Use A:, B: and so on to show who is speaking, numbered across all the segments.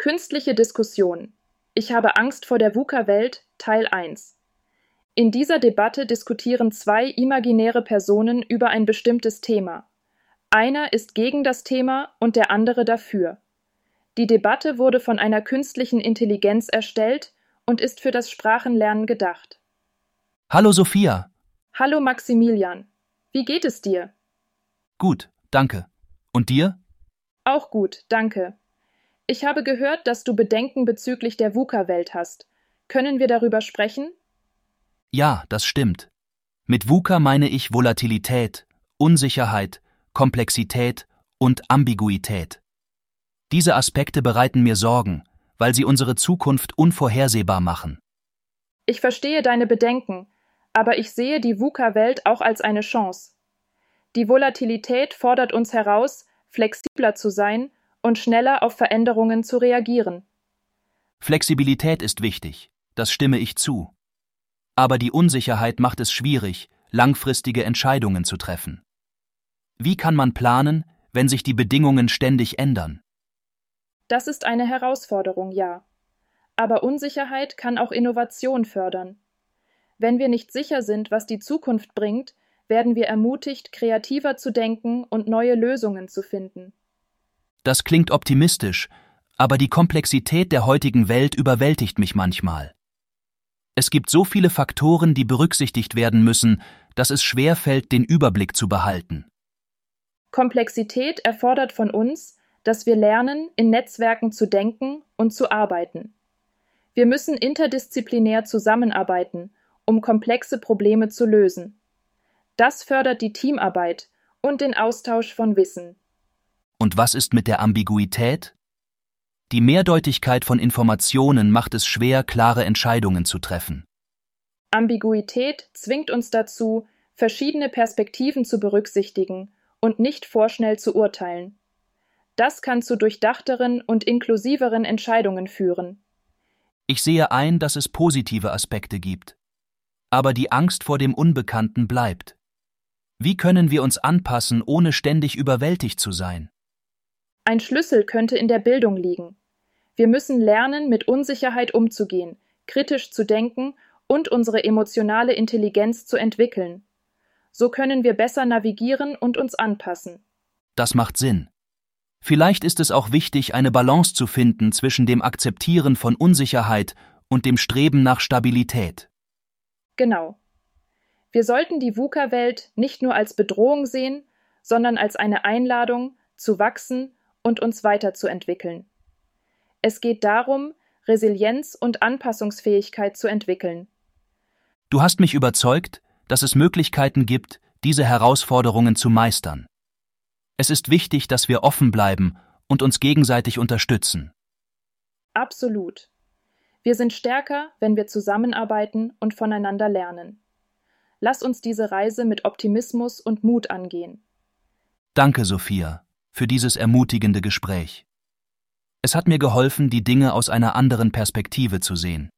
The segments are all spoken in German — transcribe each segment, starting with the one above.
A: Künstliche Diskussion. Ich habe Angst vor der VUCA-Welt Teil 1. In dieser Debatte diskutieren zwei imaginäre Personen über ein bestimmtes Thema. Einer ist gegen das Thema und der andere dafür. Die Debatte wurde von einer künstlichen Intelligenz erstellt und ist für das Sprachenlernen gedacht.
B: Hallo Sophia.
A: Hallo Maximilian. Wie geht es dir?
B: Gut, danke. Und dir?
A: Auch gut, danke. Ich habe gehört, dass du Bedenken bezüglich der VUCA-Welt hast. Können wir darüber sprechen?
B: Ja, das stimmt. Mit VUCA meine ich Volatilität, Unsicherheit, Komplexität und Ambiguität. Diese Aspekte bereiten mir Sorgen, weil sie unsere Zukunft unvorhersehbar machen.
A: Ich verstehe deine Bedenken, aber ich sehe die VUCA-Welt auch als eine Chance. Die Volatilität fordert uns heraus, flexibler zu sein und schneller auf Veränderungen zu reagieren.
B: Flexibilität ist wichtig, das stimme ich zu. Aber die Unsicherheit macht es schwierig, langfristige Entscheidungen zu treffen. Wie kann man planen, wenn sich die Bedingungen ständig ändern?
A: Das ist eine Herausforderung, ja. Aber Unsicherheit kann auch Innovation fördern. Wenn wir nicht sicher sind, was die Zukunft bringt, werden wir ermutigt, kreativer zu denken und neue Lösungen zu finden.
B: Das klingt optimistisch, aber die Komplexität der heutigen Welt überwältigt mich manchmal. Es gibt so viele Faktoren, die berücksichtigt werden müssen, dass es schwer fällt, den Überblick zu behalten.
A: Komplexität erfordert von uns, dass wir lernen, in Netzwerken zu denken und zu arbeiten. Wir müssen interdisziplinär zusammenarbeiten, um komplexe Probleme zu lösen. Das fördert die Teamarbeit und den Austausch von Wissen.
B: Und was ist mit der Ambiguität? Die Mehrdeutigkeit von Informationen macht es schwer, klare Entscheidungen zu treffen.
A: Ambiguität zwingt uns dazu, verschiedene Perspektiven zu berücksichtigen und nicht vorschnell zu urteilen. Das kann zu durchdachteren und inklusiveren Entscheidungen führen.
B: Ich sehe ein, dass es positive Aspekte gibt. Aber die Angst vor dem Unbekannten bleibt. Wie können wir uns anpassen, ohne ständig überwältigt zu sein?
A: Ein Schlüssel könnte in der Bildung liegen. Wir müssen lernen, mit Unsicherheit umzugehen, kritisch zu denken und unsere emotionale Intelligenz zu entwickeln. So können wir besser navigieren und uns anpassen.
B: Das macht Sinn. Vielleicht ist es auch wichtig, eine Balance zu finden zwischen dem Akzeptieren von Unsicherheit und dem Streben nach Stabilität.
A: Genau. Wir sollten die VUCA-Welt nicht nur als Bedrohung sehen, sondern als eine Einladung, zu wachsen und uns weiterzuentwickeln. Es geht darum, Resilienz und Anpassungsfähigkeit zu entwickeln.
B: Du hast mich überzeugt, dass es Möglichkeiten gibt, diese Herausforderungen zu meistern. Es ist wichtig, dass wir offen bleiben und uns gegenseitig unterstützen.
A: Absolut. Wir sind stärker, wenn wir zusammenarbeiten und voneinander lernen. Lass uns diese Reise mit Optimismus und Mut angehen.
B: Danke, Sophia, für dieses ermutigende Gespräch. Es hat mir geholfen, die Dinge aus einer anderen Perspektive zu sehen.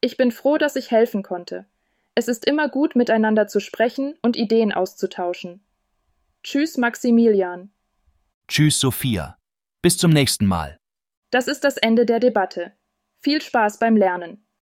A: Ich bin froh, dass ich helfen konnte. Es ist immer gut, miteinander zu sprechen und Ideen auszutauschen. Tschüss, Maximilian.
B: Tschüss, Sophia. Bis zum nächsten Mal.
A: Das ist das Ende der Debatte. Viel Spaß beim Lernen.